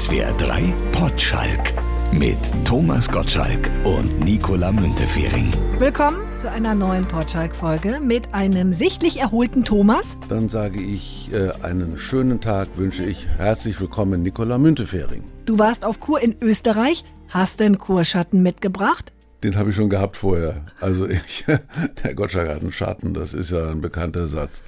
SWR 3 Potschalk mit Thomas Gottschalk und Nicola Müntefering. Willkommen zu einer neuen Potschalk-Folge mit einem sichtlich erholten Thomas. Dann sage ich äh, einen schönen Tag, wünsche ich herzlich willkommen Nicola Müntefering. Du warst auf Kur in Österreich, hast den Kurschatten mitgebracht? Den habe ich schon gehabt vorher. Also ich, der Gottschalk hat einen Schatten, das ist ja ein bekannter Satz.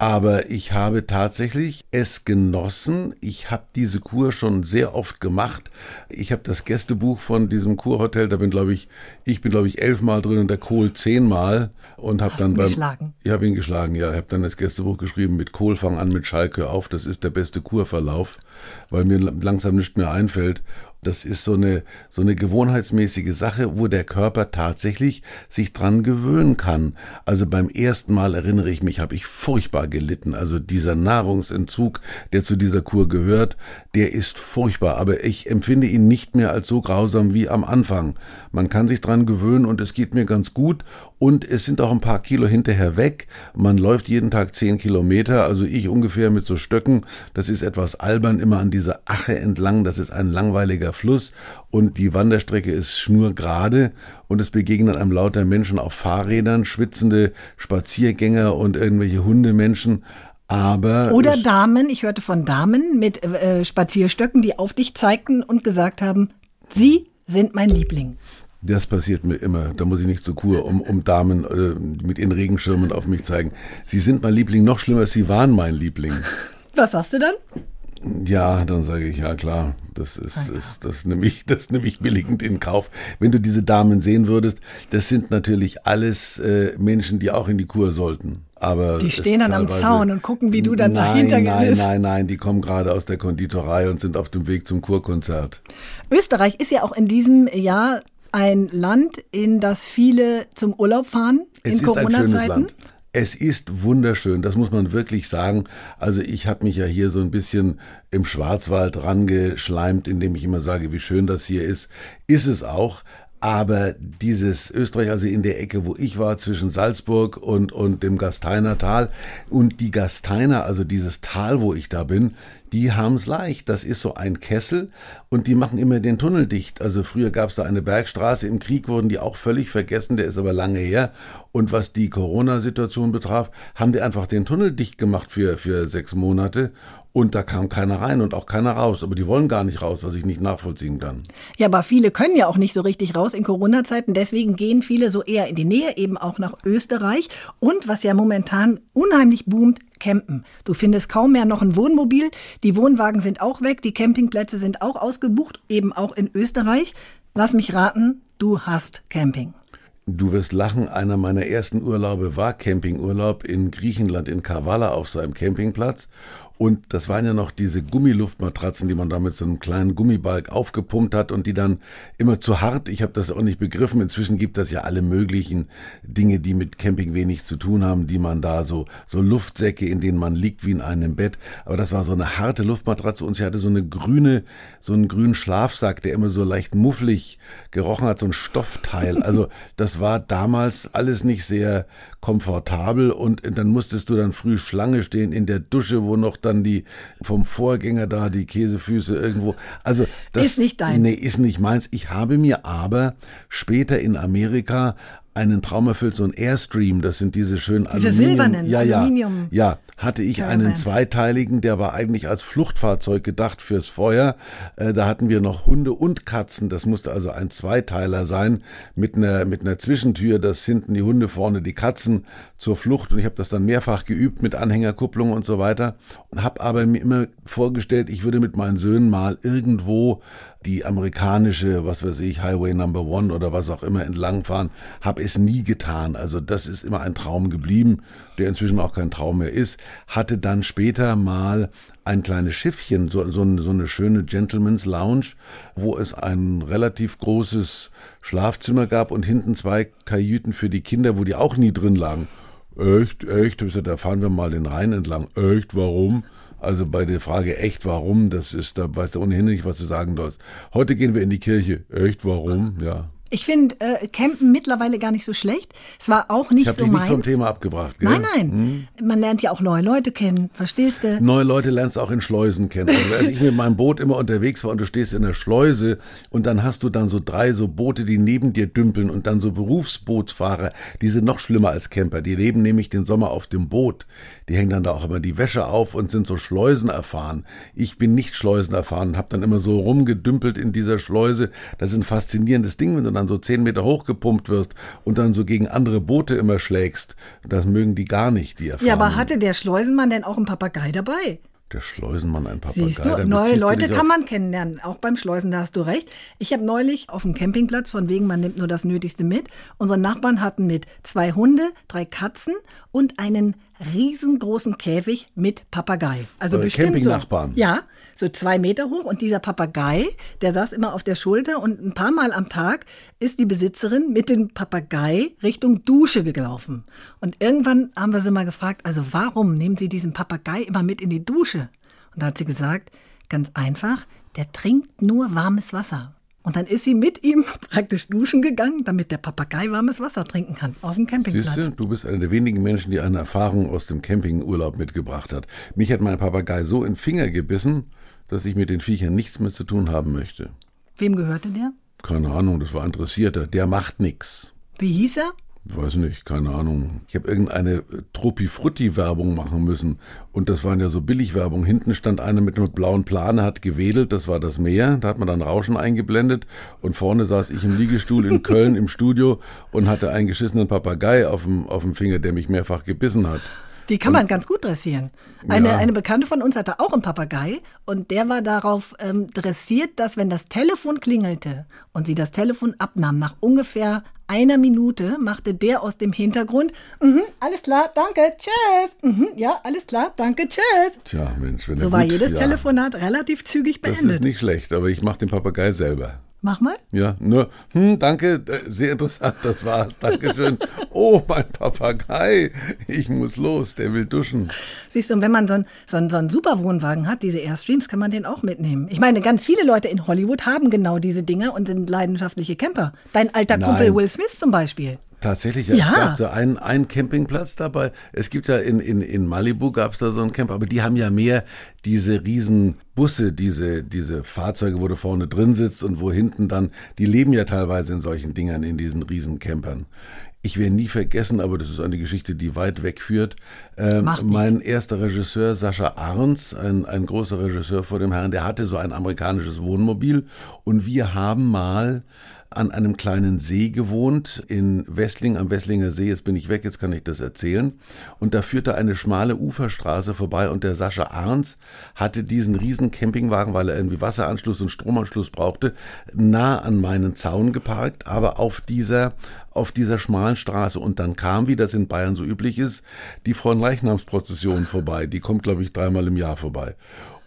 Aber ich habe tatsächlich es genossen. Ich habe diese Kur schon sehr oft gemacht. Ich habe das Gästebuch von diesem Kurhotel, da bin glaube ich, ich bin glaube ich elfmal drin und der Kohl zehnmal und habe dann ihn beim geschlagen? ich habe ihn geschlagen, ja, ich habe dann das Gästebuch geschrieben mit Kohl fang an mit Schalke auf, das ist der beste Kurverlauf, weil mir langsam nichts mehr einfällt. Das ist so eine, so eine gewohnheitsmäßige Sache, wo der Körper tatsächlich sich dran gewöhnen kann. Also beim ersten Mal erinnere ich mich, habe ich furchtbar gelitten. Also dieser Nahrungsentzug, der zu dieser Kur gehört, der ist furchtbar. Aber ich empfinde ihn nicht mehr als so grausam wie am Anfang. Man kann sich dran gewöhnen und es geht mir ganz gut. Und es sind auch ein paar Kilo hinterher weg. Man läuft jeden Tag zehn Kilometer, also ich ungefähr mit so Stöcken. Das ist etwas albern, immer an dieser Ache entlang. Das ist ein langweiliger Fluss und die Wanderstrecke ist schnurgerade und es begegnen einem lauter Menschen auf Fahrrädern, schwitzende Spaziergänger und irgendwelche Hundemenschen. Aber Oder Damen, ich hörte von Damen mit äh, Spazierstöcken, die auf dich zeigten und gesagt haben, sie sind mein Liebling. Das passiert mir immer. Da muss ich nicht zur Kur, um, um Damen äh, mit ihren Regenschirmen auf mich zeigen. Sie sind mein Liebling, noch schlimmer, sie waren mein Liebling. Was sagst du dann? Ja, dann sage ich, ja klar, das ist, ist das nehme ich, das nehme ich billigend in Kauf. Wenn du diese Damen sehen würdest, das sind natürlich alles äh, Menschen, die auch in die Kur sollten. Aber Die stehen dann am Zaun und gucken, wie du dann nein, dahinter Nein, gehst. nein, nein, die kommen gerade aus der Konditorei und sind auf dem Weg zum Kurkonzert. Österreich ist ja auch in diesem Jahr ein Land, in das viele zum Urlaub fahren Es in Corona-Zeiten. Es ist wunderschön, das muss man wirklich sagen. Also ich habe mich ja hier so ein bisschen im Schwarzwald rangeschleimt, indem ich immer sage, wie schön das hier ist. Ist es auch. Aber dieses Österreich, also in der Ecke, wo ich war, zwischen Salzburg und, und dem Gasteiner Tal und die Gasteiner, also dieses Tal, wo ich da bin, die haben's leicht. Das ist so ein Kessel und die machen immer den Tunnel dicht. Also früher gab's da eine Bergstraße, im Krieg wurden die auch völlig vergessen, der ist aber lange her. Und was die Corona-Situation betraf, haben die einfach den Tunnel dicht gemacht für, für sechs Monate und da kam keiner rein und auch keiner raus. Aber die wollen gar nicht raus, was ich nicht nachvollziehen kann. Ja, aber viele können ja auch nicht so richtig raus in Corona-Zeiten. Deswegen gehen viele so eher in die Nähe, eben auch nach Österreich. Und was ja momentan unheimlich boomt, campen. Du findest kaum mehr noch ein Wohnmobil. Die Wohnwagen sind auch weg. Die Campingplätze sind auch ausgebucht, eben auch in Österreich. Lass mich raten, du hast Camping. Du wirst lachen, einer meiner ersten Urlaube war Campingurlaub in Griechenland in Kavala auf so einem Campingplatz. Und das waren ja noch diese Gummiluftmatratzen, die man da mit so einem kleinen Gummibalg aufgepumpt hat und die dann immer zu hart, ich habe das auch nicht begriffen, inzwischen gibt es ja alle möglichen Dinge, die mit Camping wenig zu tun haben, die man da so, so Luftsäcke, in denen man liegt wie in einem Bett. Aber das war so eine harte Luftmatratze und sie hatte so eine grüne, so einen grünen Schlafsack, der immer so leicht mufflig gerochen hat, so ein Stoffteil. Also das war damals alles nicht sehr komfortabel und dann musstest du dann früh Schlange stehen in der Dusche, wo noch dann die vom Vorgänger da die Käsefüße irgendwo. Also das Ist nicht deins. Nee, ist nicht meins. Ich habe mir aber später in Amerika einen Traum erfüllt, so ein Airstream, das sind diese schönen Diese Aluminium, silbernen ja, ja, Aluminium- ja, hatte ich einen Caravans. zweiteiligen, der war eigentlich als Fluchtfahrzeug gedacht fürs Feuer. Äh, da hatten wir noch Hunde und Katzen, das musste also ein Zweiteiler sein, mit einer, mit einer Zwischentür, dass hinten die Hunde, vorne die Katzen zur Flucht. Und ich habe das dann mehrfach geübt mit Anhängerkupplung und so weiter. Und habe aber mir immer vorgestellt, ich würde mit meinen Söhnen mal irgendwo die amerikanische, was weiß ich, Highway Number One oder was auch immer entlangfahren. Habe es nie getan. Also das ist immer ein Traum geblieben, der inzwischen auch kein Traum mehr ist. Hatte dann später mal ein kleines Schiffchen, so, so, eine- so eine schöne Gentleman's Lounge, wo es ein relativ großes Schlafzimmer gab und hinten zwei Kajüten für die Kinder, wo die auch nie drin lagen. Echt, echt? Da fahren wir mal den Rhein entlang. Echt, warum? Also bei der Frage echt warum, das ist, da weißt du ohnehin nicht, was du sagen sollst. Heute gehen wir in die Kirche. Echt warum? Ja. Ich finde äh, Campen mittlerweile gar nicht so schlecht. Es war auch nicht Ich so dich meins. nicht Ich so habe dich nicht meins. vom Thema abgebracht. Gell? Nein, nein. Man lernt ja auch neue Leute kennen, verstehst du? Neue Leute lernst du auch in Schleusen kennen. Also als ich mit meinem Boot immer unterwegs war und du stehst in der Schleuse und dann hast du dann so drei so Boote, die neben dir dümpeln und dann so Berufsbootsfahrer, die sind noch schlimmer als Camper. Die leben nämlich den Sommer auf dem Boot. Die hängen dann da auch immer die Wäsche auf und sind so Schleusen erfahren. Ich bin nicht Schleusen erfahren und habe dann immer so rumgedümpelt in dieser Schleuse. Das ist ein faszinierendes Ding, wenn du dann so zehn Meter hochgepumpt wirst und dann so gegen andere Boote immer schlägst. Das mögen die gar nicht, die erfahren. Ja, aber hatte der Schleusenmann denn auch einen Papagei dabei? Der Schleusenmann ein Papagei. Siehst du, neue du Leute dich kann man kennenlernen, auch beim Schleusen, da hast du recht. Ich habe neulich auf dem Campingplatz, von wegen man nimmt nur das Nötigste mit, unsere Nachbarn hatten mit zwei Hunde, drei Katzen und einen riesengroßen Käfig mit Papagei. Also Eure bestimmt Campingnachbarn? So, ja, so zwei Meter hoch und dieser Papagei, der saß immer auf der Schulter und ein paar Mal am Tag ist die Besitzerin mit dem Papagei Richtung Dusche gelaufen. Und irgendwann haben wir sie mal gefragt, also warum nehmen Sie diesen Papagei immer mit in die Dusche? Und da hat sie gesagt, ganz einfach, der trinkt nur warmes Wasser. Und dann ist sie mit ihm praktisch duschen gegangen, damit der Papagei warmes Wasser trinken kann auf dem Campingplatz. Siehst du, bist einer der wenigen Menschen, die eine Erfahrung aus dem Campingurlaub mitgebracht hat. Mich hat mein Papagei so in den Finger gebissen, dass ich mit den Viechern nichts mehr zu tun haben möchte. Wem gehörte der? Keine Ahnung, das war Interessierter. Der macht nix. Wie hieß er? Weiß nicht, keine Ahnung. Ich habe irgendeine äh, Truppi-Frutti-Werbung machen müssen. Und das waren ja so Billigwerbung. Hinten stand einer mit einem blauen Plane, hat gewedelt, das war das Meer. Da hat man dann Rauschen eingeblendet. Und vorne saß ich im Liegestuhl in Köln im Studio und hatte einen geschissenen Papagei auf dem, auf dem Finger, der mich mehrfach gebissen hat. Die kann man ganz gut dressieren. Eine, Ja. eine Bekannte von uns hatte auch einen Papagei und der war darauf ähm, dressiert, dass wenn das Telefon klingelte und sie das Telefon abnahm, nach ungefähr einer Minute machte der aus dem Hintergrund, mhm, alles klar, danke, tschüss, mhm, ja, alles klar, danke, tschüss. Tja, Mensch, wenn So war gut, jedes ja, Telefonat relativ zügig Das ist beendet. nicht schlecht, aber ich mache den Papagei selber. Mach mal. Ja, nur, hm, danke, äh, sehr interessant, das war's, Dankeschön. Oh, mein Papagei, ich muss los, der will duschen. Siehst du, und wenn man so einen so einen- so einen super Wohnwagen hat, diese Airstreams, kann man den auch mitnehmen. Ich meine, ganz viele Leute in Hollywood haben genau diese Dinger und sind leidenschaftliche Camper. Dein alter Nein. Kumpel Will Smith zum Beispiel. Tatsächlich, ja, Ja. es gab da einen, einen Campingplatz dabei. Es gibt ja in, in, in Malibu gab es da so einen Camp, aber die haben ja mehr diese riesen Busse, diese, diese Fahrzeuge, wo du vorne drin sitzt und wo hinten dann, die leben ja teilweise in solchen Dingern, in diesen riesen Campern. Ich werde nie vergessen, aber das ist eine Geschichte, die weit wegführt. Nichts. mein erster Regisseur, Sascha Arns, ein, ein großer Regisseur vor dem Herrn, der hatte so ein amerikanisches Wohnmobil und wir haben mal an einem kleinen See gewohnt in Wessling, am Wesslinger See. Jetzt bin ich weg, jetzt kann ich das erzählen. Und da führte eine schmale Uferstraße vorbei und der Sascha Arns hatte diesen riesen Campingwagen, weil er irgendwie Wasseranschluss und Stromanschluss brauchte, nah an meinen Zaun geparkt, aber auf dieser auf dieser schmalen Straße. Und dann kam, wie das in Bayern so üblich ist, die Fronleichnamsprozession vorbei. Die kommt, glaube ich, dreimal im Jahr vorbei.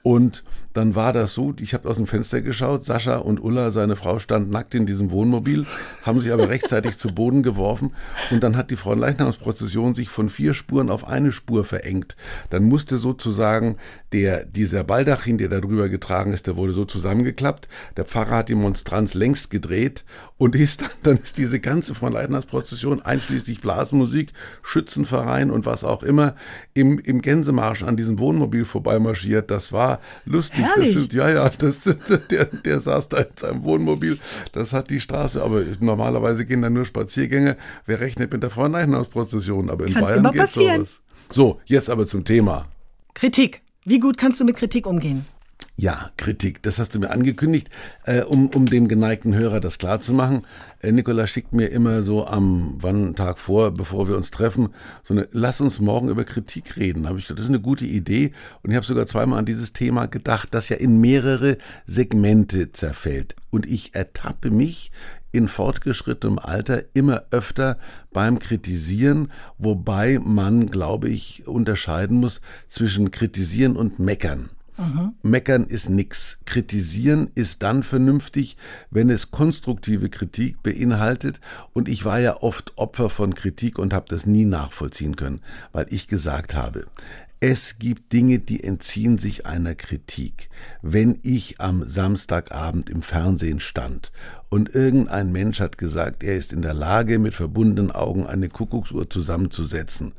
Und dann war das so, ich habe aus dem Fenster geschaut, Sascha und Ulla, seine Frau, stand nackt in diesem Wohnmobil, haben sich aber rechtzeitig zu Boden geworfen und dann hat die Fronleichnamsprozession sich von vier Spuren auf eine Spur verengt. Dann musste sozusagen der, dieser Baldachin, der da drüber getragen ist, der wurde so zusammengeklappt. Der Pfarrer hat die Monstranz längst gedreht und ist dann, dann ist diese ganze Fronleichnamsprozession einschließlich Blasmusik, Schützenverein und was auch immer im, im Gänsemarsch an diesem Wohnmobil vorbeimarschiert. Das war lustig. Das Herrlich. sind, ja, ja, das, der, der saß da in seinem Wohnmobil. Das hat die Straße, aber normalerweise gehen da nur Spaziergänge. Wer rechnet mit der Fronleichnamsprozession? Aber in Kann Bayern geht sowas. So, jetzt aber zum Thema. Kritik. Wie gut kannst du mit Kritik umgehen? Ja, Kritik, das hast du mir angekündigt, äh, um, um dem geneigten Hörer das klarzumachen. Äh, Nikola schickt mir immer so am wann Tag vor, bevor wir uns treffen, so eine Lass uns morgen über Kritik reden. Habe ich gedacht, das ist eine gute Idee und ich habe sogar zweimal an dieses Thema gedacht, das ja in mehrere Segmente zerfällt. Und ich ertappe mich in fortgeschrittenem Alter immer öfter beim Kritisieren, wobei man, glaube ich, unterscheiden muss zwischen Kritisieren und Meckern. Meckern ist nix. Kritisieren ist dann vernünftig, wenn es konstruktive Kritik beinhaltet. Und ich war ja oft Opfer von Kritik und habe das nie nachvollziehen können, weil ich gesagt habe, Es gibt Dinge, die entziehen sich einer Kritik. Wenn ich am Samstagabend im Fernsehen stand und irgendein Mensch hat gesagt, er ist in der Lage, mit verbundenen Augen eine Kuckucksuhr zusammenzusetzen,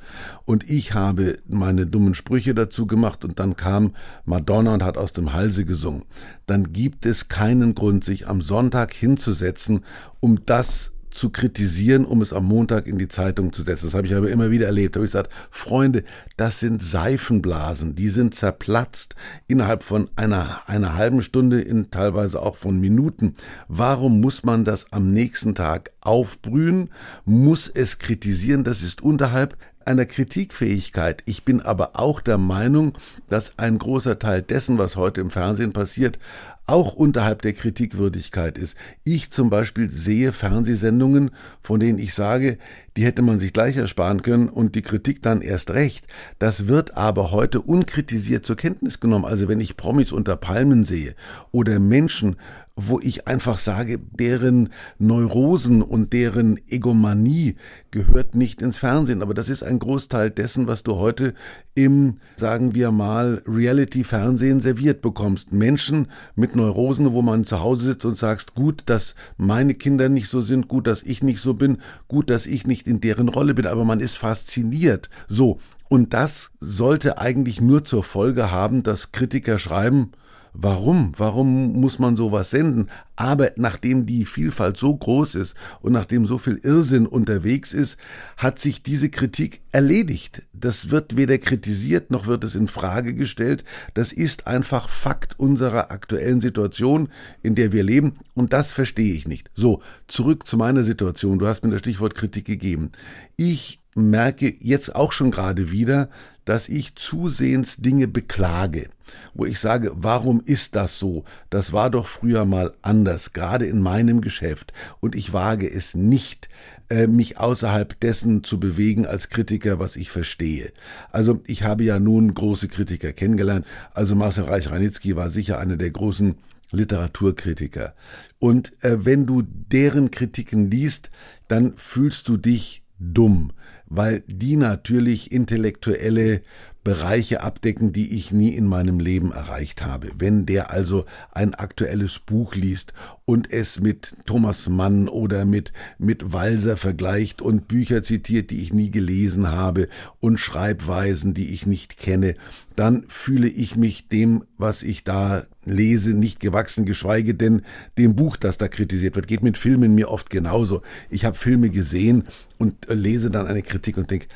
und ich habe meine dummen Sprüche dazu gemacht und dann kam Madonna und hat aus dem Halse gesungen, dann gibt es keinen Grund, sich am Sonntag hinzusetzen, um das zu kritisieren, um es am Montag in die Zeitung zu setzen. Das habe ich aber immer wieder erlebt. Da habe ich gesagt, Freunde, das sind Seifenblasen, die sind zerplatzt innerhalb von einer, einer halben Stunde, in teilweise auch von Minuten. Warum muss man das am nächsten Tag aufbrühen? Muss es kritisieren? Das ist unterhalb einer Kritikfähigkeit. Ich bin aber auch der Meinung, dass ein großer Teil dessen, was heute im Fernsehen passiert, auch unterhalb der Kritikwürdigkeit ist. Ich zum Beispiel sehe Fernsehsendungen, von denen ich sage, die hätte man sich gleich ersparen können und die Kritik dann erst recht. Das wird aber heute unkritisiert zur Kenntnis genommen. Also wenn ich Promis unter Palmen sehe oder Menschen, wo ich einfach sage, deren Neurosen und deren Egomanie gehört nicht ins Fernsehen. Aber das ist ein Großteil dessen, was du heute im, sagen wir mal, Reality-Fernsehen serviert bekommst. Menschen mit Neurosen, wo man zu Hause sitzt und sagst, gut, dass meine Kinder nicht so sind, gut, dass ich nicht so bin, gut, dass ich nicht in deren Rolle bin, aber man ist fasziniert. So. Und das sollte eigentlich nur zur Folge haben, dass Kritiker schreiben, Warum? Warum muss man sowas senden? Aber nachdem die Vielfalt so groß ist und nachdem so viel Irrsinn unterwegs ist, hat sich diese Kritik erledigt. Das wird weder kritisiert noch wird es in Frage gestellt. Das ist einfach Fakt unserer aktuellen Situation, in der wir leben. Und das verstehe ich nicht. So, zurück zu meiner Situation. Du hast mir das Stichwort Kritik gegeben. Ich merke jetzt auch schon gerade wieder, dass ich zusehends Dinge beklage, wo ich sage, warum ist das so? Das war doch früher mal anders, gerade in meinem Geschäft. Und ich wage es nicht, äh, mich außerhalb dessen zu bewegen als Kritiker, was ich verstehe. Also ich habe ja nun große Kritiker kennengelernt. Also Marcel Reich-Ranitzky war sicher einer der großen Literaturkritiker. Und äh, wenn du deren Kritiken liest, dann fühlst du dich dumm weil die natürlich intellektuelle Bereiche abdecken, die ich nie in meinem Leben erreicht habe. Wenn der also ein aktuelles Buch liest und es mit Thomas Mann oder mit, mit Walser vergleicht und Bücher zitiert, die ich nie gelesen habe und Schreibweisen, die ich nicht kenne, dann fühle ich mich dem, was ich da lese, nicht gewachsen, geschweige denn dem Buch, das da kritisiert wird. Geht mit Filmen mir oft genauso. Ich habe Filme gesehen und lese dann eine Kritik und denke,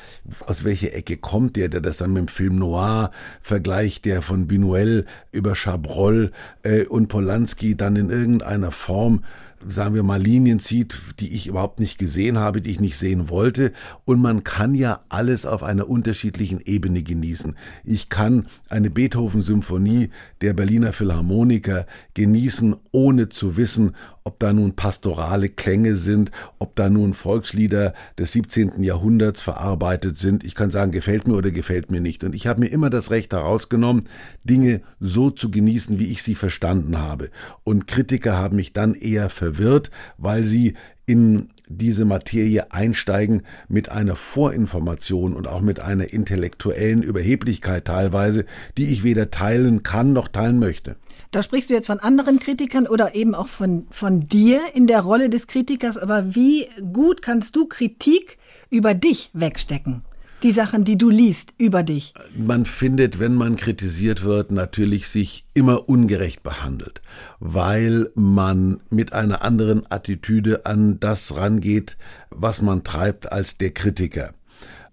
aus welcher Ecke kommt der, der das dann mit dem Film Noir vergleicht, der von Buñuel über Chabrol äh, und Polanski dann in irgendeiner Form sagen wir mal, Linien zieht, die ich überhaupt nicht gesehen habe, die ich nicht sehen wollte. Und man kann ja alles auf einer unterschiedlichen Ebene genießen. Ich kann eine Beethoven-Symphonie der Berliner Philharmoniker genießen, ohne zu wissen, ob da nun pastorale Klänge sind, ob da nun Volkslieder des 17. Jahrhunderts verarbeitet sind. Ich kann sagen, gefällt mir oder gefällt mir nicht. Und ich habe mir immer das Recht herausgenommen, Dinge so zu genießen, wie ich sie verstanden habe. Und Kritiker haben mich dann eher verwirrt, weil sie in diese Materie einsteigen mit einer Vorinformation und auch mit einer intellektuellen Überheblichkeit teilweise, die ich weder teilen kann noch teilen möchte. Da sprichst du jetzt von anderen Kritikern oder eben auch von, von dir in der Rolle des Kritikers. Aber wie gut kannst du Kritik über dich wegstecken? Die Sachen, die du liest über dich. Man findet, wenn man kritisiert wird, natürlich sich immer ungerecht behandelt, weil man mit einer anderen Attitüde an das rangeht, was man treibt als der Kritiker.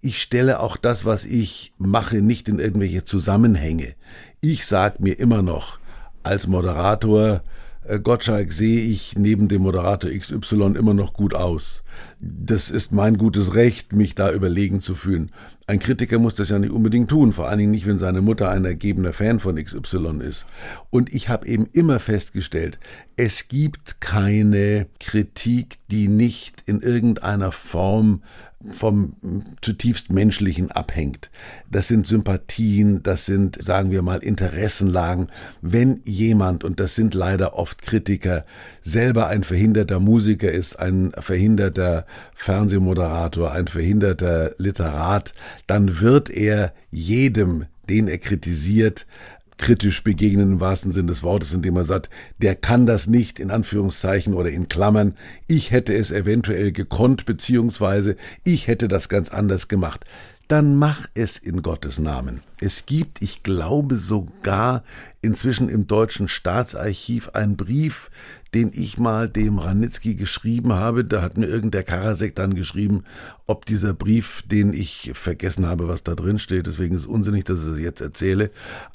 Ich stelle auch das, was ich mache, nicht in irgendwelche Zusammenhänge. Ich sage mir immer noch, als Moderator äh, Gottschalk sehe ich neben dem Moderator XY immer noch gut aus. Das ist mein gutes Recht, mich da überlegen zu fühlen. Ein Kritiker muss das ja nicht unbedingt tun, vor allen Dingen nicht, wenn seine Mutter ein ergebener Fan von XY ist. Und ich habe eben immer festgestellt, es gibt keine Kritik, die nicht in irgendeiner Form vom zutiefst Menschlichen abhängt. Das sind Sympathien, das sind, sagen wir mal, Interessenlagen. Wenn jemand, und das sind leider oft Kritiker, selber ein verhinderter Musiker ist, ein verhinderter Fernsehmoderator, ein verhinderter Literat, dann wird er jedem den er kritisiert, kritisch begegnen im wahrsten Sinne des Wortes, indem er sagt, der kann das nicht in Anführungszeichen oder in Klammern, ich hätte es eventuell gekonnt, beziehungsweise ich hätte das ganz anders gemacht dann mach es in Gottes Namen. Es gibt, ich glaube sogar inzwischen im deutschen Staatsarchiv einen Brief, den ich mal dem Ranitzky geschrieben habe. Da hat mir irgendein Karasek dann geschrieben, ob dieser Brief, den ich vergessen habe, was da drin steht. Deswegen ist es unsinnig, dass ich es jetzt erzähle.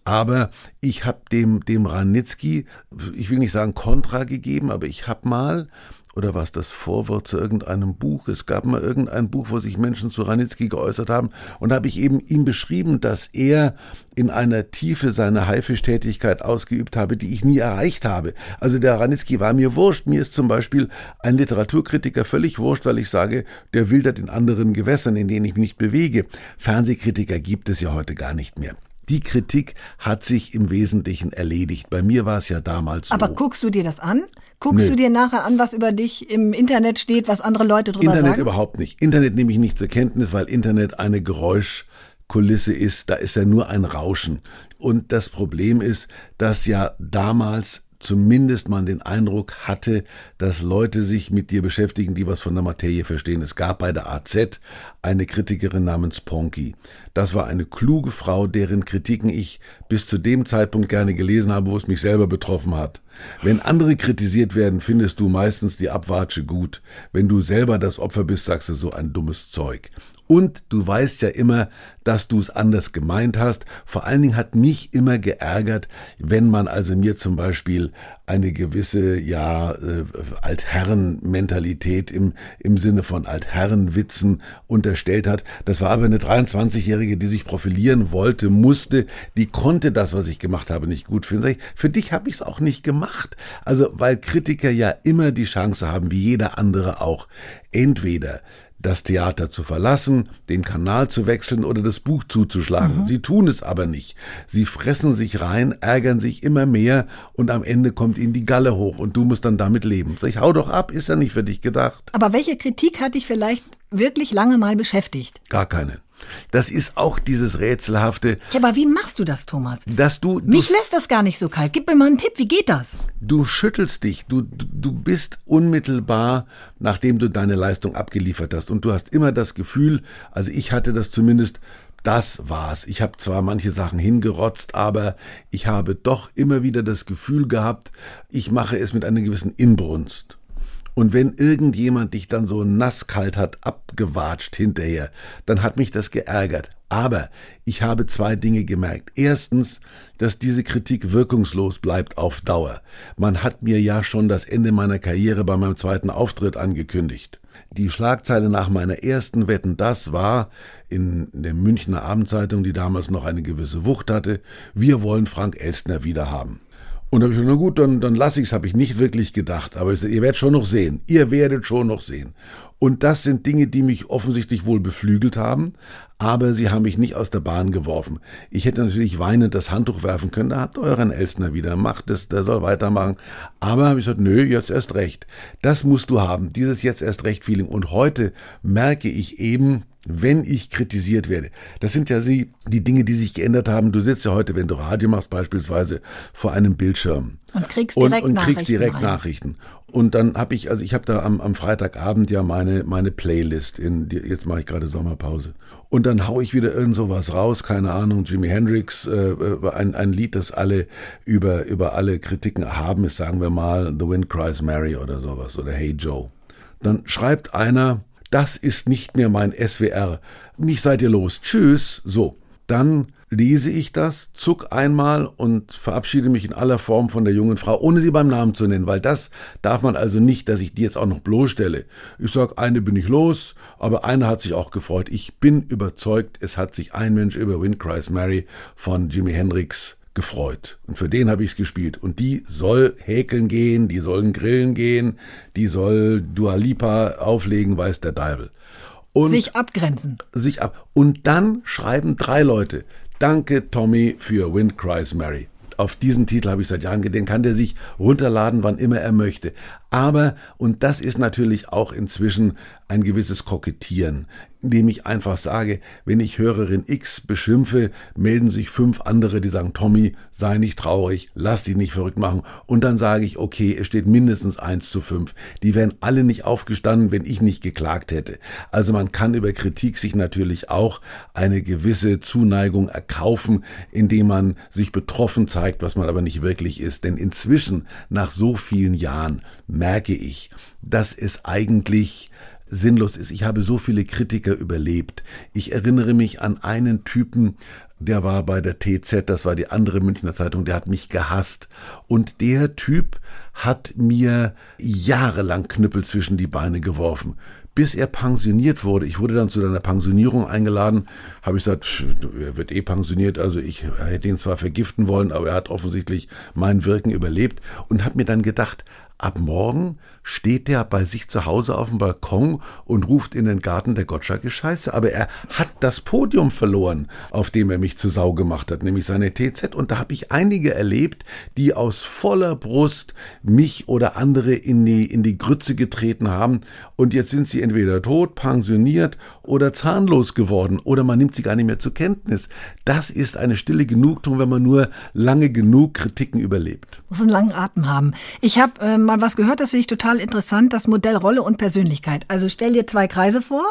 Aber ich habe dem, dem Ranitzky, ich will nicht sagen Kontra gegeben, aber ich habe mal oder war es das Vorwort zu irgendeinem Buch? Es gab mal irgendein Buch, wo sich Menschen zu Ranitzky geäußert haben. Und da habe ich eben ihm beschrieben, dass er in einer Tiefe seine Haifischtätigkeit ausgeübt habe, die ich nie erreicht habe. Also der Ranitzky war mir wurscht. Mir ist zum Beispiel ein Literaturkritiker völlig wurscht, weil ich sage, der wildert in anderen Gewässern, in denen ich mich nicht bewege. Fernsehkritiker gibt es ja heute gar nicht mehr. Die Kritik hat sich im Wesentlichen erledigt. Bei mir war es ja damals so. Aber guckst du dir das an? Guckst nee. du dir nachher an, was über dich im Internet steht, was andere Leute drüber Internet sagen? Internet überhaupt nicht. Internet nehme ich nicht zur Kenntnis, weil Internet eine Geräuschkulisse ist. Da ist ja nur ein Rauschen. Und das Problem ist, dass ja damals zumindest man den Eindruck hatte, dass Leute sich mit dir beschäftigen, die was von der Materie verstehen. Es gab bei der AZ eine Kritikerin namens Ponky. Das war eine kluge Frau, deren Kritiken ich bis zu dem Zeitpunkt gerne gelesen habe, wo es mich selber betroffen hat. Wenn andere kritisiert werden, findest du meistens die Abwatsche gut. Wenn du selber das Opfer bist, sagst du so ein dummes Zeug. Und du weißt ja immer, dass du es anders gemeint hast. Vor allen Dingen hat mich immer geärgert, wenn man also mir zum Beispiel eine gewisse, ja, äh, Altherren-Mentalität im, im Sinne von Altherrenwitzen unterstellt hat. Das war aber eine 23-Jährige, die sich profilieren wollte, musste, die konnte das, was ich gemacht habe, nicht gut finden. Für dich habe ich es auch nicht gemacht. Also, weil Kritiker ja immer die Chance haben, wie jeder andere auch, entweder das Theater zu verlassen, den Kanal zu wechseln oder das Buch zuzuschlagen. Mhm. Sie tun es aber nicht. Sie fressen sich rein, ärgern sich immer mehr und am Ende kommt ihnen die Galle hoch und du musst dann damit leben. Sag ich, hau doch ab, ist ja nicht für dich gedacht. Aber welche Kritik hat dich vielleicht wirklich lange mal beschäftigt? Gar keine. Das ist auch dieses rätselhafte. Ja, aber wie machst du das, Thomas? Dass du, Mich lässt das gar nicht so kalt. Gib mir mal einen Tipp, wie geht das? Du schüttelst dich, du, du bist unmittelbar, nachdem du deine Leistung abgeliefert hast. Und du hast immer das Gefühl, also ich hatte das zumindest, das war's. Ich habe zwar manche Sachen hingerotzt, aber ich habe doch immer wieder das Gefühl gehabt, ich mache es mit einer gewissen Inbrunst. Und wenn irgendjemand dich dann so nasskalt hat abgewatscht hinterher, dann hat mich das geärgert. Aber ich habe zwei Dinge gemerkt. Erstens, dass diese Kritik wirkungslos bleibt auf Dauer. Man hat mir ja schon das Ende meiner Karriere bei meinem zweiten Auftritt angekündigt. Die Schlagzeile nach meiner ersten Wetten, das war in der Münchner Abendzeitung, die damals noch eine gewisse Wucht hatte, wir wollen Frank Elstner wieder haben. Und da habe ich gesagt, na gut, dann, dann lasse ich es, habe ich nicht wirklich gedacht. Aber ich, ihr werdet schon noch sehen. Ihr werdet schon noch sehen. Und das sind Dinge, die mich offensichtlich wohl beflügelt haben, aber sie haben mich nicht aus der Bahn geworfen. Ich hätte natürlich weinend das Handtuch werfen können, da habt euren Elstner wieder, macht es, der soll weitermachen. Aber habe ich gesagt, nö, jetzt erst recht. Das musst du haben, dieses jetzt erst recht Feeling. Und heute merke ich eben, wenn ich kritisiert werde. Das sind ja die, die Dinge, die sich geändert haben. Du sitzt ja heute, wenn du Radio machst, beispielsweise vor einem Bildschirm. Und kriegst direkt und, und kriegst Nachrichten direkt. Nachrichten. Und dann habe ich, also ich habe da am, am Freitagabend ja meine, meine Playlist in, die, jetzt mache ich gerade Sommerpause. Und dann hau ich wieder irgend sowas raus, keine Ahnung, Jimi Hendrix, äh, äh, ein, ein Lied, das alle über, über alle Kritiken haben, ist, sagen wir mal, The Wind Cries Mary oder sowas oder Hey Joe. Dann schreibt einer, das ist nicht mehr mein SWR. Mich seid ihr los. Tschüss. So. Dann lese ich das, zuck einmal und verabschiede mich in aller Form von der jungen Frau, ohne sie beim Namen zu nennen, weil das darf man also nicht, dass ich die jetzt auch noch bloßstelle. Ich sag, eine bin ich los, aber eine hat sich auch gefreut. Ich bin überzeugt, es hat sich ein Mensch über Wind Cries Mary von Jimi Hendrix gefreut. Und für den habe ich es gespielt. Und die soll häkeln gehen, die sollen grillen gehen, die soll Dua Lipa auflegen, weiß der Deibel. Und sich abgrenzen. Sich ab. Und dann schreiben drei Leute, danke Tommy für Wind Cries Mary. Auf diesen Titel habe ich seit Jahren, den kann der sich runterladen, wann immer er möchte. Aber, und das ist natürlich auch inzwischen ein gewisses Kokettieren. indem ich einfach sage, wenn ich Hörerin X beschimpfe, melden sich fünf andere, die sagen, Tommy, sei nicht traurig, lass dich nicht verrückt machen. Und dann sage ich, okay, es steht mindestens eins zu fünf. Die wären alle nicht aufgestanden, wenn ich nicht geklagt hätte. Also man kann über Kritik sich natürlich auch eine gewisse Zuneigung erkaufen, indem man sich betroffen zeigt, was man aber nicht wirklich ist. Denn inzwischen, nach so vielen Jahren, merke ich, dass es eigentlich sinnlos ist. Ich habe so viele Kritiker überlebt. Ich erinnere mich an einen Typen, der war bei der TZ, das war die andere Münchner Zeitung, der hat mich gehasst. Und der Typ hat mir jahrelang Knüppel zwischen die Beine geworfen bis er pensioniert wurde. Ich wurde dann zu seiner Pensionierung eingeladen, habe ich gesagt, er wird eh pensioniert, also ich hätte ihn zwar vergiften wollen, aber er hat offensichtlich mein Wirken überlebt und habe mir dann gedacht, Ab morgen steht der bei sich zu Hause auf dem Balkon und ruft in den Garten der Gottschalke Scheiße. Aber er hat das Podium verloren, auf dem er mich zu Sau gemacht hat, nämlich seine TZ. Und da habe ich einige erlebt, die aus voller Brust mich oder andere in die, in die Grütze getreten haben. Und jetzt sind sie entweder tot, pensioniert oder zahnlos geworden oder man nimmt sie gar nicht mehr zur Kenntnis. Das ist eine stille Genugtuung, wenn man nur lange genug Kritiken überlebt. Muss einen langen Atem haben. Ich habe ähm mal was gehört, das finde ich total interessant, das Modell Rolle und Persönlichkeit. Also stell dir zwei Kreise vor.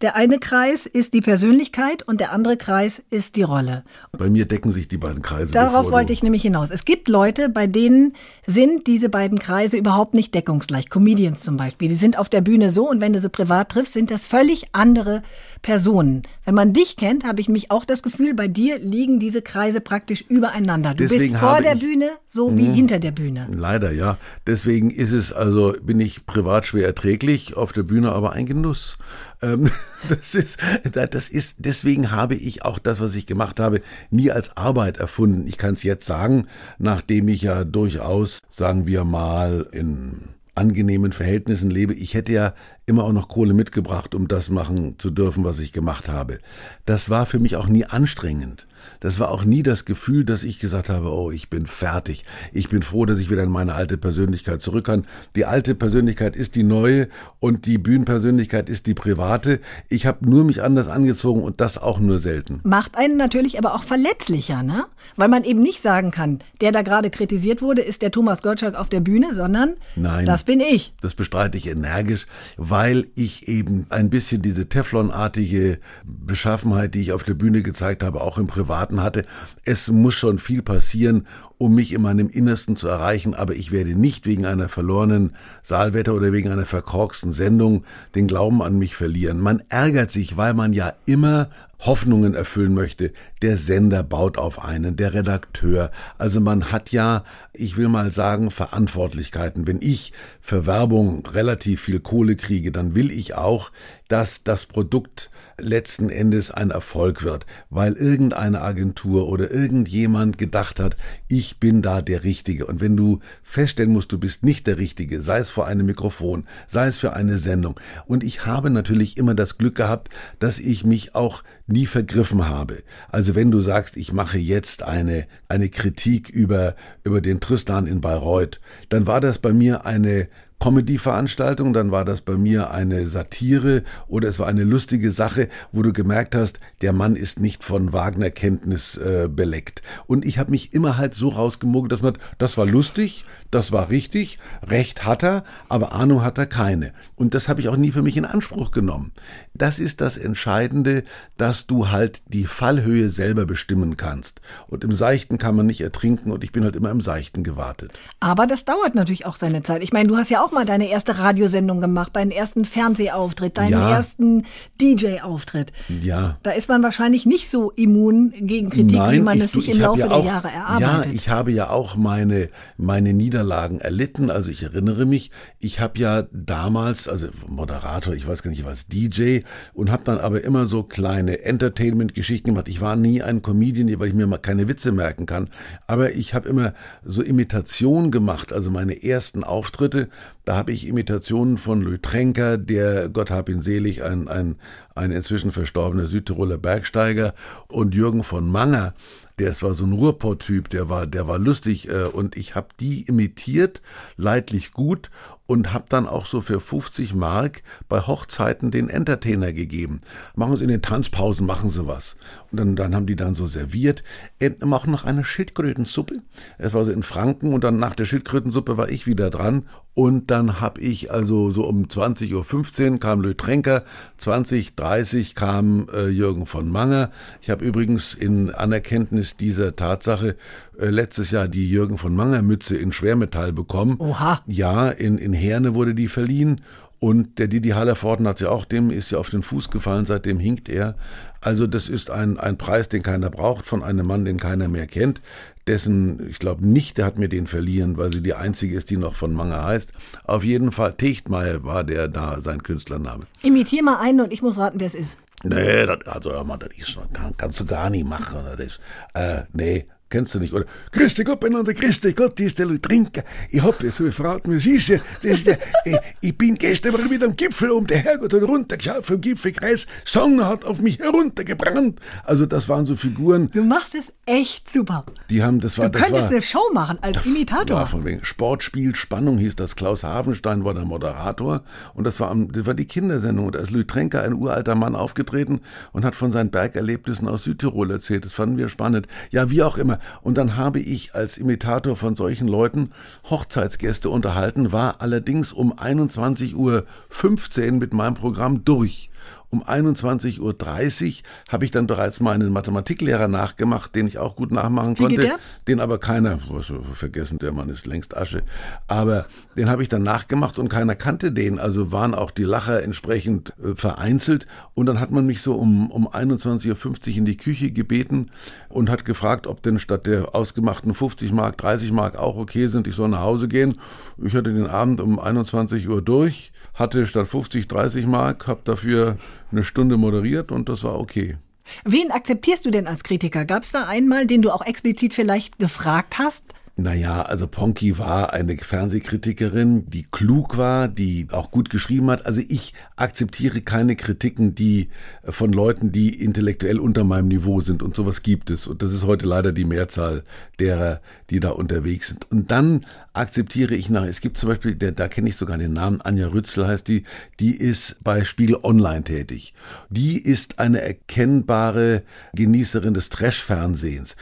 Der eine Kreis ist die Persönlichkeit und der andere Kreis ist die Rolle. Bei mir decken sich die beiden Kreise. Darauf wollte ich nämlich hinaus. Es gibt Leute, bei denen sind diese beiden Kreise überhaupt nicht deckungsgleich. Comedians zum Beispiel. Die sind auf der Bühne so und wenn du sie privat triffst, sind das völlig andere Personen. Wenn man dich kennt, habe ich mich auch das Gefühl, bei dir liegen diese Kreise praktisch übereinander. Du Deswegen bist vor der Bühne so wie mh, hinter der Bühne. Leider, ja. Deswegen ist es also, bin ich privat schwer erträglich, auf der Bühne aber ein Genuss. Ähm, das ist, das ist, deswegen habe ich auch das, was ich gemacht habe, nie als Arbeit erfunden. Ich kann es jetzt sagen, nachdem ich ja durchaus, sagen wir mal, in angenehmen Verhältnissen lebe. Ich hätte ja immer auch noch Kohle mitgebracht, um das machen zu dürfen, was ich gemacht habe. Das war für mich auch nie anstrengend. Das war auch nie das Gefühl, dass ich gesagt habe, oh, ich bin fertig. Ich bin froh, dass ich wieder in meine alte Persönlichkeit zurück kann. Die alte Persönlichkeit ist die neue und die Bühnenpersönlichkeit ist die private. Ich habe nur mich anders angezogen und das auch nur selten. Macht einen natürlich aber auch verletzlicher, ne? Weil man eben nicht sagen kann, der da gerade kritisiert wurde, ist der Thomas Gottschalk auf der Bühne, sondern Nein, das bin ich. Das bestreite ich energisch, weil ich eben ein bisschen diese Teflonartige Beschaffenheit, die ich auf der Bühne gezeigt habe, auch im Privat Privaten hatte. Es muss schon viel passieren, um mich in meinem Innersten zu erreichen, aber ich werde nicht wegen einer verlorenen Saalwetter oder wegen einer verkorksten Sendung den Glauben an mich verlieren. Man ärgert sich, weil man ja immer Hoffnungen erfüllen möchte. Der Sender baut auf einen, der Redakteur. Also man hat ja, ich will mal sagen, Verantwortlichkeiten. Wenn ich für Werbung relativ viel Kohle kriege, dann will ich auch, dass das Produkt letzten Endes ein Erfolg wird, weil irgendeine Agentur oder irgendjemand gedacht hat, ich bin da der Richtige. Und wenn du feststellen musst, du bist nicht der Richtige, sei es vor einem Mikrofon, sei es für eine Sendung. Und ich habe natürlich immer das Glück gehabt, dass ich mich auch nie vergriffen habe. Also wenn du sagst, ich mache jetzt eine, eine Kritik über, über den Tristan in Bayreuth, dann war das bei mir eine Comedy-Veranstaltung, dann war das bei mir eine Satire oder es war eine lustige Sache, wo du gemerkt hast, der Mann ist nicht von Wagner-Kenntnis äh, beleckt. Und ich habe mich immer halt so rausgemogelt, dass man, das war lustig, das war richtig, Recht hat er, aber Ahnung hat er keine. Und das habe ich auch nie für mich in Anspruch genommen. Das ist das Entscheidende, dass du halt die Fallhöhe selber bestimmen kannst. Und im Seichten kann man nicht ertrinken und ich bin halt immer im Seichten gewartet. Aber das dauert natürlich auch seine Zeit. Ich meine, du hast ja auch mal deine erste Radiosendung gemacht, deinen ersten Fernsehauftritt, deinen ja. ersten DJ-Auftritt. Ja. Da ist man wahrscheinlich nicht so immun gegen Kritik, Nein, wie man ich, es sich im Laufe ja auch, der Jahre erarbeitet. Ja, ich habe ja auch meine, meine Niederlagen erlitten. Also ich erinnere mich, ich habe ja damals, also Moderator, ich weiß gar nicht was, DJ und habe dann aber immer so kleine Entertainment-Geschichten gemacht. Ich war nie ein Comedian, weil ich mir mal keine Witze merken kann. Aber ich habe immer so Imitation gemacht, also meine ersten Auftritte da habe ich Imitationen von Louis Tränker, der, Gott hab ihn selig, ein, ein, ein inzwischen verstorbener Südtiroler Bergsteiger, und Jürgen von Manger, der war so ein Ruhrpott-Typ, der war, der war lustig äh, und ich habe die imitiert, leidlich gut und habe dann auch so für 50 Mark bei Hochzeiten den Entertainer gegeben. Machen Sie in den Tanzpausen, machen Sie was. Und dann, dann haben die dann so serviert. Äh, machen noch eine Schildkrötensuppe. Es war so in Franken und dann nach der Schildkrötensuppe war ich wieder dran. Und dann habe ich also so um 20.15 Uhr kam Lö Tränker, 20.30 kam äh, Jürgen von Manger. Ich habe übrigens in Anerkenntnis dieser Tatsache äh, letztes Jahr die Jürgen von Manger Mütze in Schwermetall bekommen. Oha. Ja, in, in Herne wurde die verliehen. Und der Didi Hallervorden hat sie auch, dem ist ja auf den Fuß gefallen, seitdem hinkt er. Also das ist ein, ein Preis, den keiner braucht, von einem Mann, den keiner mehr kennt. Dessen, ich glaube nicht, der hat mir den verliehen, weil sie die einzige ist, die noch von Manger heißt. Auf jeden Fall, Techtmeier war der da, sein Künstlername. Imitier mal einen und ich muss raten, wer es ist. Nee, das, also hör mal, das ist, kann, kannst du gar nicht machen. Das ist, äh, nee, Kennst du nicht, oder? Grüß dich Gott, beieinander, grüß dich Gott, die ist der Trinker. Ich hab jetzt so gefragt, was ist ja, das ist der, ich, ich bin gestern mal wieder am Gipfel um, der Herrgott hat runtergeschaut vom Gipfelkreis, Sonne hat auf mich heruntergebrannt. Also das waren so Figuren. Du machst es echt super. Die haben, das war, du das könntest war, eine Show machen als Imitator. Ja, von wegen Sportspiel, Spannung hieß das. Klaus Havenstein war der Moderator und das war, das war die Kindersendung. Und da ist Lütrenker, ein uralter Mann, aufgetreten und hat von seinen Bergerlebnissen aus Südtirol erzählt. Das fanden wir spannend. Ja, wie auch immer. Und dann habe ich als Imitator von solchen Leuten Hochzeitsgäste unterhalten, war allerdings um 21.15 Uhr mit meinem Programm durch. Um 21.30 Uhr habe ich dann bereits meinen Mathematiklehrer nachgemacht, den ich auch gut nachmachen Wie konnte, den aber keiner, was, vergessen, der Mann ist längst Asche, aber den habe ich dann nachgemacht und keiner kannte den, also waren auch die Lacher entsprechend äh, vereinzelt und dann hat man mich so um, um 21.50 Uhr in die Küche gebeten und hat gefragt, ob denn statt der ausgemachten 50 Mark 30 Mark auch okay sind, ich soll nach Hause gehen. Ich hatte den Abend um 21 Uhr durch, hatte statt 50 30 Mark, habe dafür eine Stunde moderiert und das war okay. Wen akzeptierst du denn als Kritiker? Gab es da einmal, den du auch explizit vielleicht gefragt hast? Naja, also Ponky war eine Fernsehkritikerin, die klug war, die auch gut geschrieben hat. Also ich akzeptiere keine Kritiken, die äh, von Leuten, die intellektuell unter meinem Niveau sind und sowas gibt es. Und das ist heute leider die Mehrzahl derer, die da unterwegs sind. Und dann akzeptiere ich nach, es gibt zum Beispiel, der, da kenne ich sogar den Namen, Anja Rützel heißt die, die ist bei Spiegel Online tätig. Die ist eine erkennbare Genießerin des Trash-Fernsehens,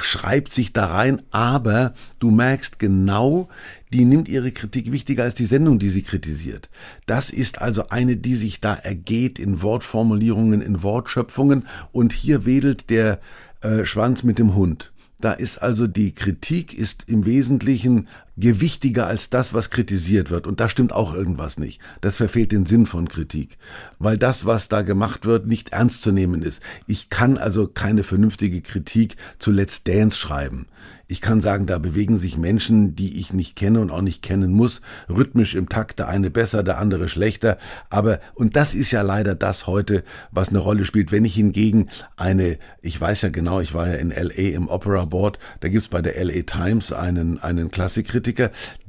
schreibt sich da rein, aber du merkst genau, die nimmt ihre Kritik wichtiger als die Sendung, die sie kritisiert. Das ist also eine, die sich da ergeht in Wortformulierungen, in Wortschöpfungen und hier wedelt der äh, Schwanz mit dem Hund. Da ist also die Kritik ist im Wesentlichen gewichtiger als das, was kritisiert wird. Und da stimmt auch irgendwas nicht. Das verfehlt den Sinn von Kritik. Weil das, was da gemacht wird, nicht ernst zu nehmen ist. Ich kann also keine vernünftige Kritik zu Let's Dance schreiben. Ich kann sagen, da bewegen sich Menschen, die ich nicht kenne und auch nicht kennen muss, rhythmisch im Takt, der eine besser, der andere schlechter. Aber, und das ist ja leider das heute, was eine Rolle spielt. Wenn ich hingegen eine, ich weiß ja genau, ich war ja in LA im Opera Board, da gibt's bei der LA Times einen, einen Klassikkritiker,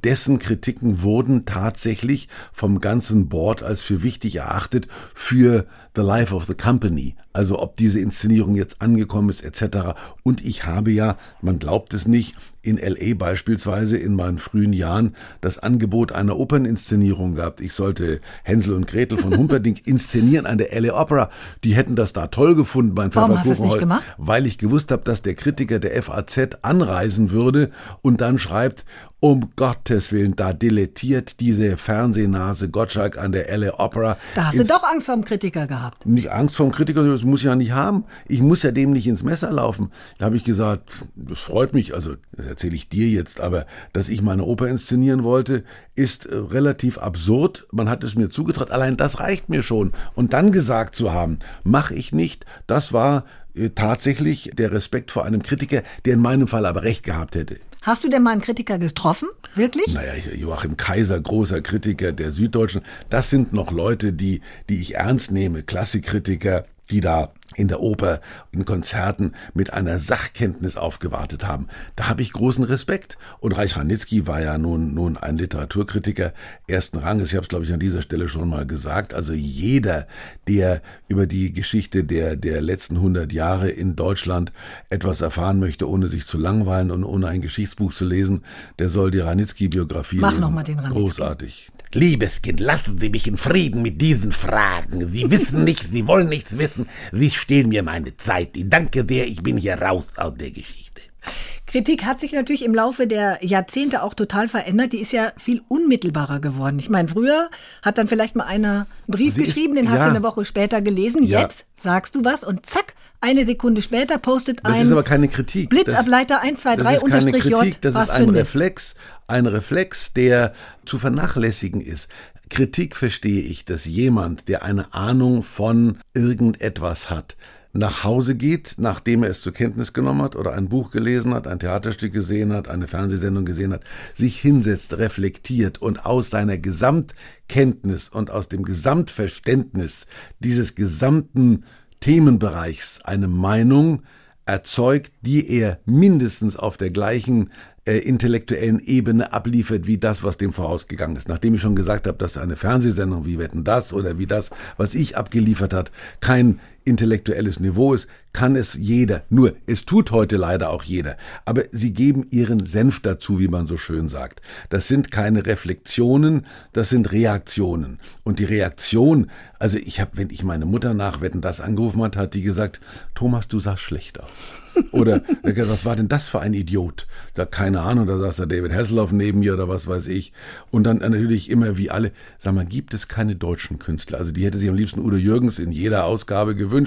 dessen Kritiken wurden tatsächlich vom ganzen Board als für wichtig erachtet für The Life of the Company. Also ob diese Inszenierung jetzt angekommen ist etc. Und ich habe ja, man glaubt es nicht, in LA beispielsweise in meinen frühen Jahren das Angebot einer Operninszenierung gehabt. Ich sollte Hänsel und Gretel von Humperdinck inszenieren an der LA Opera. Die hätten das da toll gefunden beim Warum hast du es nicht gemacht? weil ich gewusst habe, dass der Kritiker der FAZ anreisen würde und dann schreibt, um Gottes Willen, da dilettiert diese Fernsehnase Gottschalk an der LA Opera. Da hast du doch Angst vor dem Kritiker gehabt. Nicht Angst vom Kritiker, das muss ich ja nicht haben. Ich muss ja dem nicht ins Messer laufen. Da habe ich gesagt, das freut mich, also das erzähle ich dir jetzt, aber dass ich meine Oper inszenieren wollte, ist äh, relativ absurd. Man hat es mir zugetraut, allein das reicht mir schon. Und dann gesagt zu haben, mache ich nicht, das war äh, tatsächlich der Respekt vor einem Kritiker, der in meinem Fall aber recht gehabt hätte. Hast du denn mal einen Kritiker getroffen? Wirklich? Naja, Joachim Kaiser, großer Kritiker der Süddeutschen, das sind noch Leute, die, die ich ernst nehme, Klassikkritiker, die da in der Oper, in Konzerten mit einer Sachkenntnis aufgewartet haben. Da habe ich großen Respekt. Und Reich Ranitzky war ja nun, nun ein Literaturkritiker ersten Ranges. Ich habe es, glaube ich, an dieser Stelle schon mal gesagt. Also jeder, der über die Geschichte der, der letzten 100 Jahre in Deutschland etwas erfahren möchte, ohne sich zu langweilen und ohne ein Geschichtsbuch zu lesen, der soll die Ranitzky-Biografie Mach lesen. noch mal den Ranitzky. Großartig. Liebes Kind, lassen Sie mich in Frieden mit diesen Fragen. Sie wissen nichts, Sie wollen nichts wissen. Sie stehlen mir meine Zeit. Danke sehr, ich bin hier raus aus der Geschichte. Kritik hat sich natürlich im Laufe der Jahrzehnte auch total verändert. Die ist ja viel unmittelbarer geworden. Ich meine, früher hat dann vielleicht mal einer einen Brief Sie geschrieben, ist- den hast ja. du eine Woche später gelesen. Ja. Jetzt sagst du was und zack, eine Sekunde später postet Das ein ist aber keine Kritik. Blitzableiter 1, 2, 3 das ist keine unterstrich J. Kritik, das ist ein Mist. Reflex, ein Reflex, der zu vernachlässigen ist. Kritik verstehe ich, dass jemand, der eine Ahnung von irgendetwas hat, nach Hause geht, nachdem er es zur Kenntnis genommen hat oder ein Buch gelesen hat, ein Theaterstück gesehen hat, eine Fernsehsendung gesehen hat, sich hinsetzt, reflektiert und aus seiner Gesamtkenntnis und aus dem Gesamtverständnis dieses gesamten Themenbereichs eine Meinung erzeugt, die er mindestens auf der gleichen äh, intellektuellen Ebene abliefert wie das, was dem vorausgegangen ist. Nachdem ich schon gesagt habe, dass eine Fernsehsendung wie Wetten das oder wie das, was ich abgeliefert hat, kein intellektuelles Niveau ist, kann es jeder. Nur, es tut heute leider auch jeder. Aber sie geben ihren Senf dazu, wie man so schön sagt. Das sind keine Reflexionen, das sind Reaktionen. Und die Reaktion, also ich habe, wenn ich meine Mutter nach Wetten das angerufen hat, hat die gesagt, Thomas, du sahst schlecht aus. Oder was war denn das für ein Idiot? Da keine Ahnung, da saß da David Hasselhoff neben mir oder was weiß ich. Und dann natürlich immer wie alle, sag mal, gibt es keine deutschen Künstler? Also die hätte sich am liebsten Udo Jürgens in jeder Ausgabe gewünscht.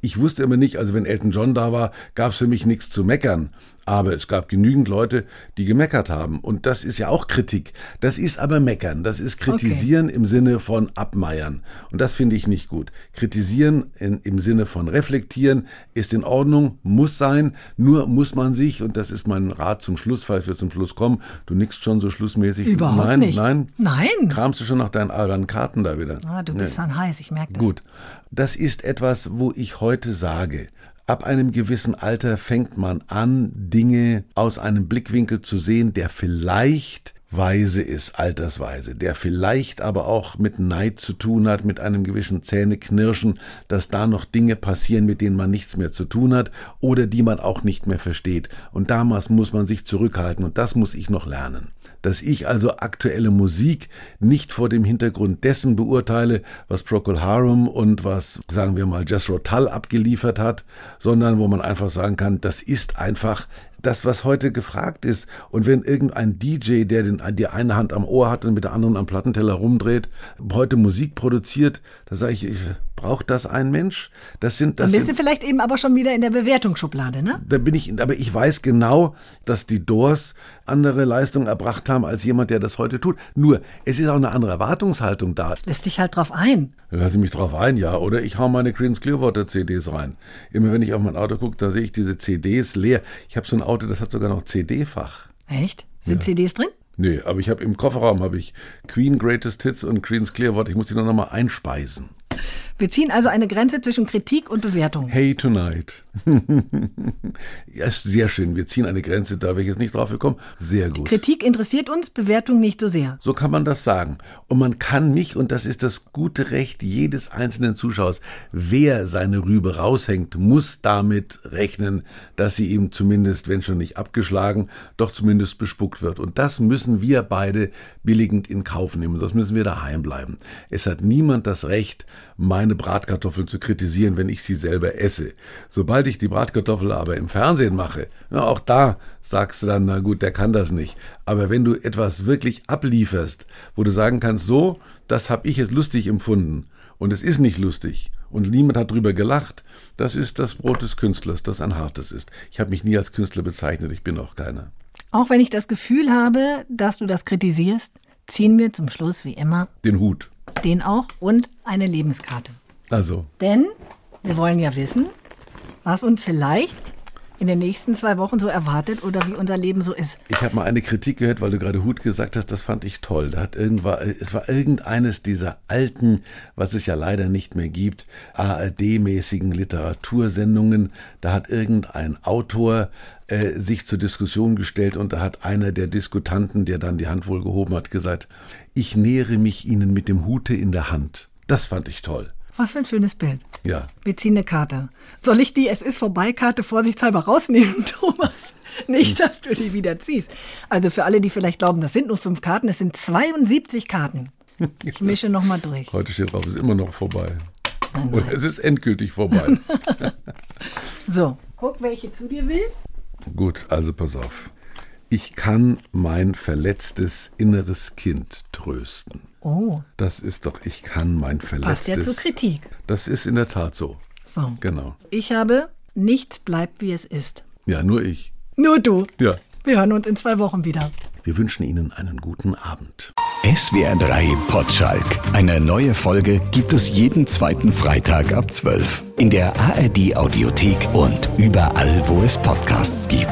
Ich wusste immer nicht, also wenn Elton John da war, gab es für mich nichts zu meckern. Aber es gab genügend Leute, die gemeckert haben. Und das ist ja auch Kritik. Das ist aber meckern. Das ist kritisieren im Sinne von abmeiern. Und das finde ich nicht gut. Kritisieren in, im Sinne von reflektieren ist in Ordnung, muss sein. Nur muss man sich, und das ist mein Rat zum Schluss, falls wir zum Schluss kommen, du nickst schon so schlussmäßig. Überhaupt nein, nicht. Nein, Nein. Kramst du schon nach deinen albernen Karten da wieder? Ah, du bist Nee. dann heiß, ich merke das. Gut, das ist etwas, wo ich heute sage, ab einem gewissen Alter fängt man an, Dinge aus einem Blickwinkel zu sehen, der vielleicht weise ist, altersweise, der vielleicht aber auch mit Neid zu tun hat, mit einem gewissen Zähneknirschen, dass da noch Dinge passieren, mit denen man nichts mehr zu tun hat oder die man auch nicht mehr versteht. Und damals muss man sich zurückhalten und das muss ich noch lernen dass ich also aktuelle Musik nicht vor dem Hintergrund dessen beurteile, was Procol Harum und was, sagen wir mal, Jethro Tull abgeliefert hat, sondern wo man einfach sagen kann, das ist einfach das, was heute gefragt ist. Und wenn irgendein DJ, der den, die eine Hand am Ohr hat und mit der anderen am Plattenteller rumdreht, heute Musik produziert, da sage ich, ich braucht das ein Mensch? Das sind, das Dann bist sind, du vielleicht eben aber schon wieder in der Bewertungsschublade, ne? da bin ich, aber ich weiß genau, dass die Doors andere Leistungen erbracht haben als jemand, der das heute tut. Nur, es ist auch eine andere Erwartungshaltung da. Lässt dich halt drauf ein. Lass ich mich drauf ein, ja. Oder ich hau meine Creedence Clearwater CDs rein. Immer wenn ich auf mein Auto gucke, da sehe ich diese CDs leer. Ich habe so ein Auto, das hat sogar noch CD-Fach. Echt? Sind CDs drin? Nee, aber ich habe im Kofferraum habe ich Queen Greatest Hits und Creedence Clearwater. Ich muss die noch mal einspeisen. Wir ziehen also eine Grenze zwischen Kritik und Bewertung. Hey Tonight. ja, ist sehr schön. Wir ziehen eine Grenze, da wäre ich jetzt nicht drauf gekommen. Sehr gut. Kritik interessiert uns, Bewertung nicht so sehr. So kann man das sagen. Und man kann mich, und das ist das gute Recht jedes einzelnen Zuschauers, wer seine Rübe raushängt, muss damit rechnen, dass sie ihm zumindest, wenn schon nicht abgeschlagen, doch zumindest bespuckt wird. Und das müssen wir beide billigend in Kauf nehmen. Sonst müssen wir daheim bleiben. Es hat niemand das Recht, meine Bratkartoffel zu kritisieren, wenn ich sie selber esse. Sobald ich die Bratkartoffel aber im Fernsehen mache, na, auch da sagst du dann, na gut, der kann das nicht. Aber wenn du etwas wirklich ablieferst, wo du sagen kannst, so, das habe ich jetzt lustig empfunden und es ist nicht lustig und niemand hat drüber gelacht, das ist das Brot des Künstlers, das ein hartes ist. Ich habe mich nie als Künstler bezeichnet, ich bin auch keiner. Auch wenn ich das Gefühl habe, dass du das kritisierst, ziehen wir zum Schluss wie immer Den Hut. Den auch und eine Lebenskarte. Also, Denn wir wollen ja wissen, was uns vielleicht in den nächsten zwei Wochen so erwartet oder wie unser Leben so ist. Ich habe mal eine Kritik gehört, weil du gerade Hut gesagt hast, das fand ich toll. Da hat es war irgendeines dieser alten, was es ja leider nicht mehr gibt, ARD-mäßigen Literatursendungen. Da hat irgendein Autor äh, sich zur Diskussion gestellt und da hat einer der Diskutanten, der dann die Hand wohl gehoben hat, gesagt, ich nähere mich Ihnen mit dem Hute in der Hand. Das fand ich toll. Was für ein schönes Bild. Ja. Wir ziehen eine Karte. Soll ich die Es ist vorbei Karte vorsichtshalber rausnehmen, Thomas? Nicht, dass du die wieder ziehst. Also für alle, die vielleicht glauben, das sind nur fünf Karten, es sind 72 Karten. Ich mische nochmal durch. Heute steht drauf, es ist immer noch vorbei. Nein, Oder es ist endgültig vorbei. So, guck, welche zu dir will. Gut, also pass auf. Ich kann mein verletztes inneres Kind trösten. Oh, Das ist doch, ich kann mein passt verletztes. ja zur Kritik. Das ist in der Tat so. So. Genau. Ich habe, nichts bleibt wie es ist. Ja, nur ich. Nur du. Ja. Wir hören uns in zwei Wochen wieder. Wir wünschen Ihnen einen guten Abend. SWR 3 Potschalk. Eine neue Folge gibt es jeden zweiten Freitag ab 12. In der ARD Audiothek und überall, wo es Podcasts gibt.